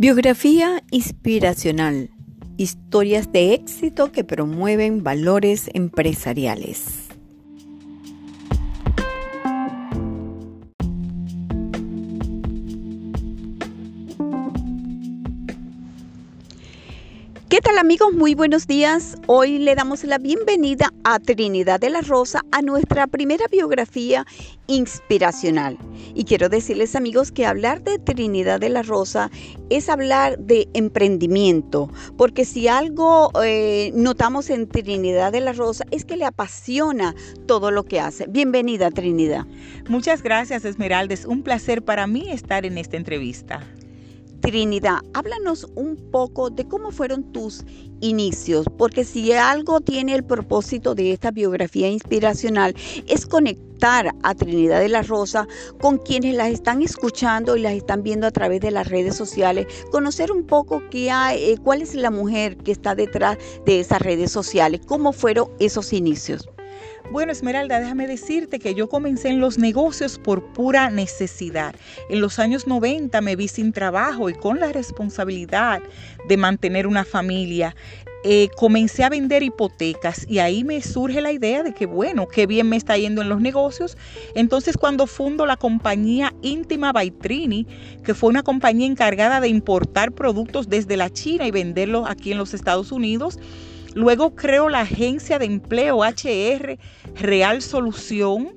Biografía inspiracional. Historias de éxito que promueven valores empresariales. ¿Qué tal amigos? Muy buenos días. Hoy le damos la bienvenida a Trinidad de la Rosa a nuestra primera biografía inspiracional. Y quiero decirles amigos que hablar de Trinidad de la Rosa es hablar de emprendimiento, porque si algo eh, notamos en Trinidad de la Rosa es que le apasiona todo lo que hace. Bienvenida Trinidad. Muchas gracias Esmeralda, es un placer para mí estar en esta entrevista. Trinidad, háblanos un poco de cómo fueron tus inicios, porque si algo tiene el propósito de esta biografía inspiracional es conectar a Trinidad de la Rosa con quienes las están escuchando y las están viendo a través de las redes sociales, conocer un poco qué hay, eh, cuál es la mujer que está detrás de esas redes sociales, cómo fueron esos inicios. Bueno, Esmeralda, déjame decirte que yo comencé en los negocios por pura necesidad. En los años 90 me vi sin trabajo y con la responsabilidad de mantener una familia. Eh, comencé a vender hipotecas y ahí me surge la idea de que, bueno, qué bien me está yendo en los negocios. Entonces, cuando fundo la compañía Íntima Baitrini, que fue una compañía encargada de importar productos desde la China y venderlos aquí en los Estados Unidos, Luego creo la agencia de empleo HR Real Solución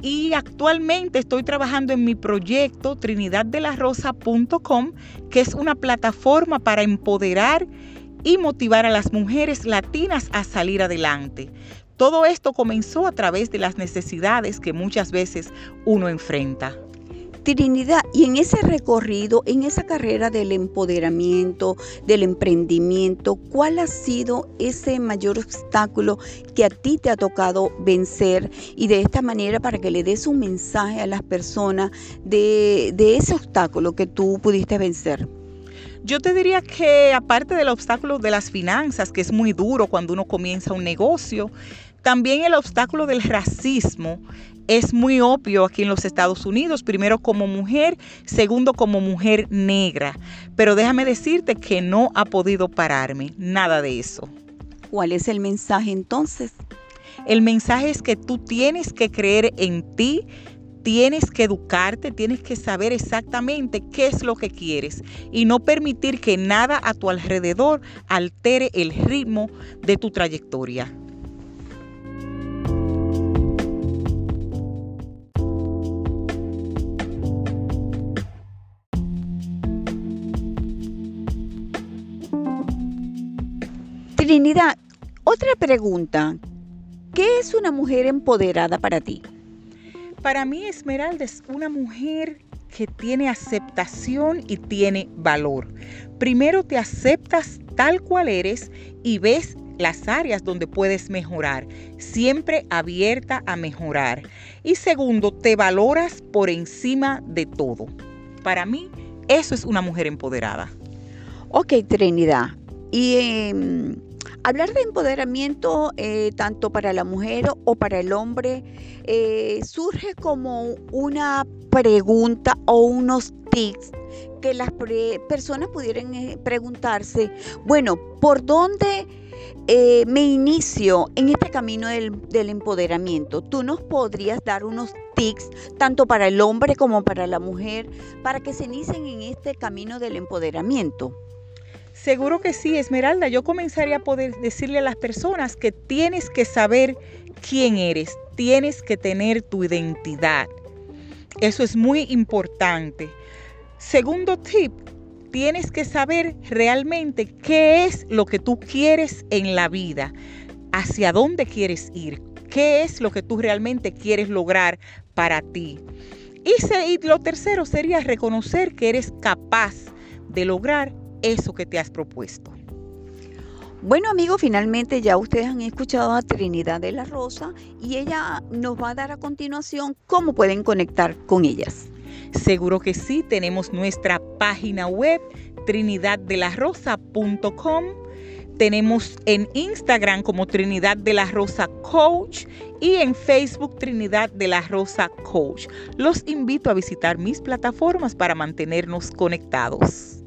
y actualmente estoy trabajando en mi proyecto trinidaddelarosa.com, que es una plataforma para empoderar y motivar a las mujeres latinas a salir adelante. Todo esto comenzó a través de las necesidades que muchas veces uno enfrenta. Trinidad, y en ese recorrido, en esa carrera del empoderamiento, del emprendimiento, ¿cuál ha sido ese mayor obstáculo que a ti te ha tocado vencer? Y de esta manera para que le des un mensaje a las personas de, de ese obstáculo que tú pudiste vencer. Yo te diría que aparte del obstáculo de las finanzas, que es muy duro cuando uno comienza un negocio, también el obstáculo del racismo es muy obvio aquí en los Estados Unidos, primero como mujer, segundo como mujer negra. Pero déjame decirte que no ha podido pararme, nada de eso. ¿Cuál es el mensaje entonces? El mensaje es que tú tienes que creer en ti, tienes que educarte, tienes que saber exactamente qué es lo que quieres y no permitir que nada a tu alrededor altere el ritmo de tu trayectoria. Trinidad, otra pregunta. ¿Qué es una mujer empoderada para ti? Para mí Esmeralda es una mujer que tiene aceptación y tiene valor. Primero te aceptas tal cual eres y ves las áreas donde puedes mejorar, siempre abierta a mejorar. Y segundo, te valoras por encima de todo. Para mí, eso es una mujer empoderada. Ok, Trinidad. Y em, Hablar de empoderamiento eh, tanto para la mujer o para el hombre eh, surge como una pregunta o unos tips que las personas pudieran eh, preguntarse, bueno, ¿por dónde me inicio en este camino del, empoderamiento? ¿Tú nos podrías dar unos tips tanto para el hombre como para la mujer para que se inicien en este camino del empoderamiento? Seguro que sí, Esmeralda. Yo comenzaría a poder decirle a las personas que tienes que saber quién eres, tienes que tener tu identidad. Eso es muy importante. Segundo tip, tienes que saber realmente qué es lo que tú quieres en la vida, hacia dónde quieres ir, qué es lo que tú realmente quieres lograr para ti. Y, lo tercero sería reconocer que eres capaz de lograr eso que te has propuesto. Bueno amigos, finalmente ya ustedes han escuchado a Trinidad de la Rosa y ella nos va a dar a continuación cómo pueden conectar con ellas. Seguro que sí, tenemos nuestra página web trinidaddelarosa.com. Tenemos en Instagram como Trinidad de la Rosa Coach y en Facebook Trinidad de la Rosa Coach. Los invito a visitar mis plataformas para mantenernos conectados.